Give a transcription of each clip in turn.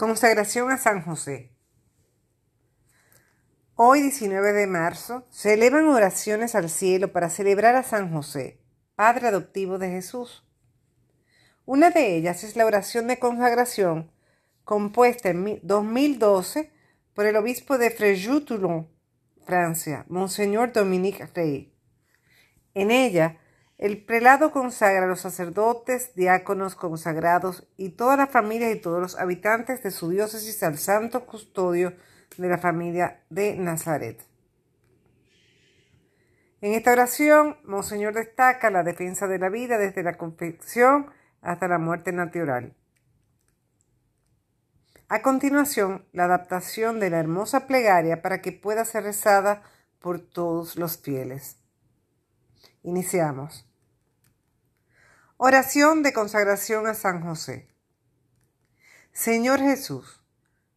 Consagración a San José. Hoy, 19 de marzo, se elevan oraciones al cielo para celebrar a San José, Padre adoptivo de Jesús. Una de ellas es la oración de consagración compuesta en 2012 por el obispo de Fréjus-Toulon, Francia, Monseñor Dominique Rey. En ella, el prelado consagra a los sacerdotes, diáconos consagrados y toda la familia y todos los habitantes de su diócesis al santo custodio de la familia de Nazaret. En esta oración, Monseñor destaca la defensa de la vida desde la confección hasta la muerte natural. A continuación, la adaptación de la hermosa plegaria para que pueda ser rezada por todos los fieles. Iniciamos. Oración de consagración a San José. Señor Jesús,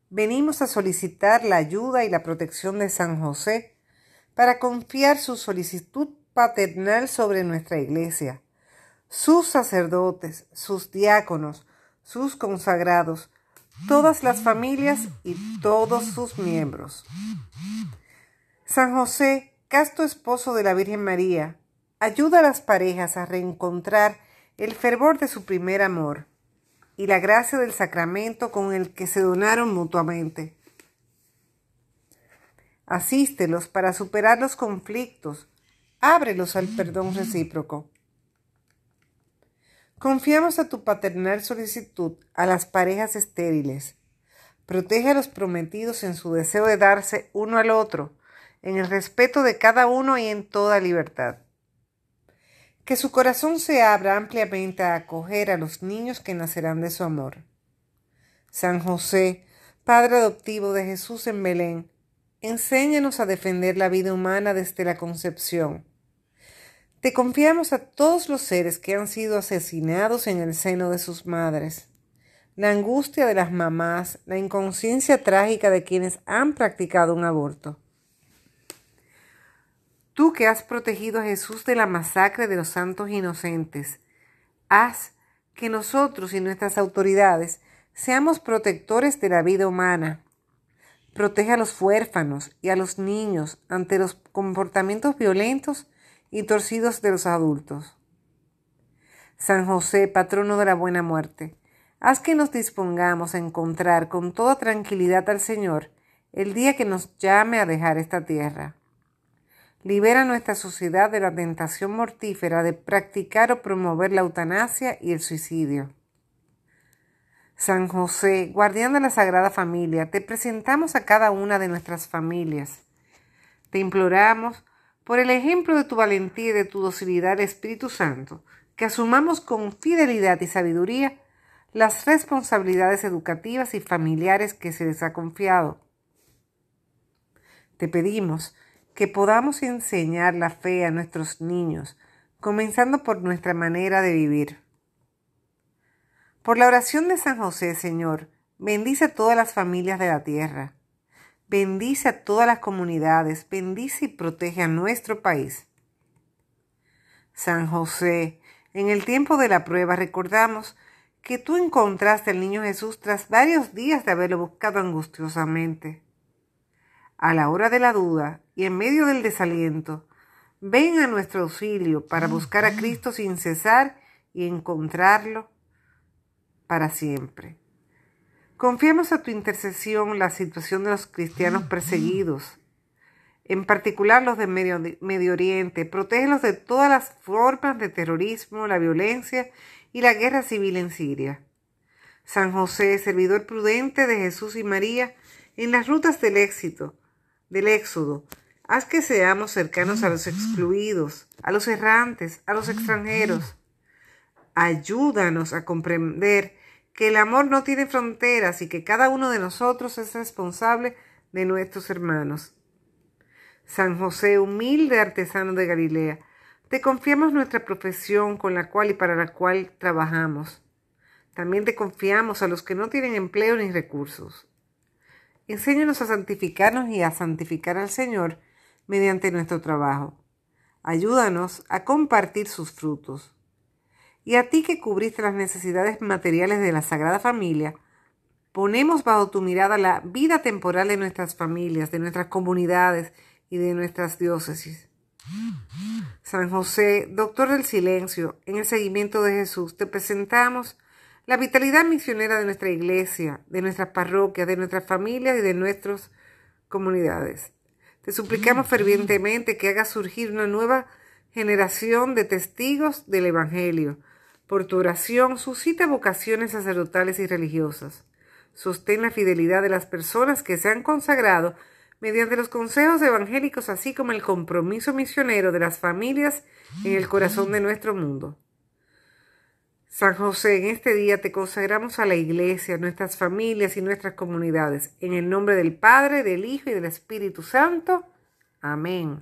venimos a solicitar la ayuda y la protección de San José para confiar su solicitud paternal sobre nuestra iglesia, sus sacerdotes, sus diáconos, sus consagrados, todas las familias y todos sus miembros. San José, casto esposo de la Virgen María, ayuda a las parejas a reencontrar el fervor de su primer amor y la gracia del sacramento con el que se donaron mutuamente. Asístelos para superar los conflictos, ábrelos al perdón recíproco. Confiamos a tu paternal solicitud a las parejas estériles. Protege a los prometidos en su deseo de darse uno al otro, en el respeto de cada uno y en toda libertad. Que su corazón se abra ampliamente a acoger a los niños que nacerán de su amor. San José, Padre adoptivo de Jesús en Belén, enséñanos a defender la vida humana desde la concepción. Te confiamos a todos los seres que han sido asesinados en el seno de sus madres. La angustia de las mamás, la inconsciencia trágica de quienes han practicado un aborto. Tú que has protegido a Jesús de la masacre de los santos inocentes, haz que nosotros y nuestras autoridades seamos protectores de la vida humana. Protege a los huérfanos y a los niños ante los comportamientos violentos y torcidos de los adultos. San José, patrono de la buena muerte, haz que nos dispongamos a encontrar con toda tranquilidad al Señor el día que nos llame a dejar esta tierra. Libera nuestra sociedad de la tentación mortífera de practicar o promover la eutanasia y el suicidio. San José, guardián de la Sagrada Familia, te presentamos a cada una de nuestras familias. Te imploramos, por el ejemplo de tu valentía y de tu docilidad Espíritu Santo, que asumamos con fidelidad y sabiduría las responsabilidades educativas y familiares que se les ha confiado. Te pedimos que podamos enseñar la fe a nuestros niños, comenzando por nuestra manera de vivir. Por la oración de San José, Señor, bendice a todas las familias de la tierra. Bendice a todas las comunidades, bendice y protege a nuestro país. San José, en el tiempo de la prueba recordamos que tú encontraste al niño Jesús tras varios días de haberlo buscado angustiosamente a la hora de la duda y en medio del desaliento, ven a nuestro auxilio para buscar a Cristo sin cesar y encontrarlo para siempre. Confiamos a tu intercesión la situación de los cristianos perseguidos, en particular los de Medio, Medio Oriente. Protégelos de todas las formas de terrorismo, la violencia y la guerra civil en Siria. San José, servidor prudente de Jesús y María, en las rutas del éxito, del Éxodo. Haz que seamos cercanos a los excluidos, a los errantes, a los extranjeros. Ayúdanos a comprender que el amor no tiene fronteras y que cada uno de nosotros es responsable de nuestros hermanos. San José, humilde artesano de Galilea, te confiamos nuestra profesión con la cual y para la cual trabajamos. También te confiamos a los que no tienen empleo ni recursos. Enséñanos a santificarnos y a santificar al Señor mediante nuestro trabajo. Ayúdanos a compartir sus frutos. Y a ti que cubriste las necesidades materiales de la Sagrada Familia, ponemos bajo tu mirada la vida temporal de nuestras familias, de nuestras comunidades y de nuestras diócesis. San José, doctor del silencio, en el seguimiento de Jesús, te presentamos la vitalidad misionera de nuestra iglesia, de nuestras parroquias, de nuestras familias y de nuestras comunidades. Te suplicamos fervientemente que hagas surgir una nueva generación de testigos del Evangelio. Por tu oración, suscita vocaciones sacerdotales y religiosas. Sostén la fidelidad de las personas que se han consagrado mediante los consejos evangélicos, así como el compromiso misionero de las familias en el corazón de nuestro mundo. San José, en este día te consagramos a la Iglesia, nuestras familias y nuestras comunidades. En el nombre del Padre, del Hijo y del Espíritu Santo. Amén.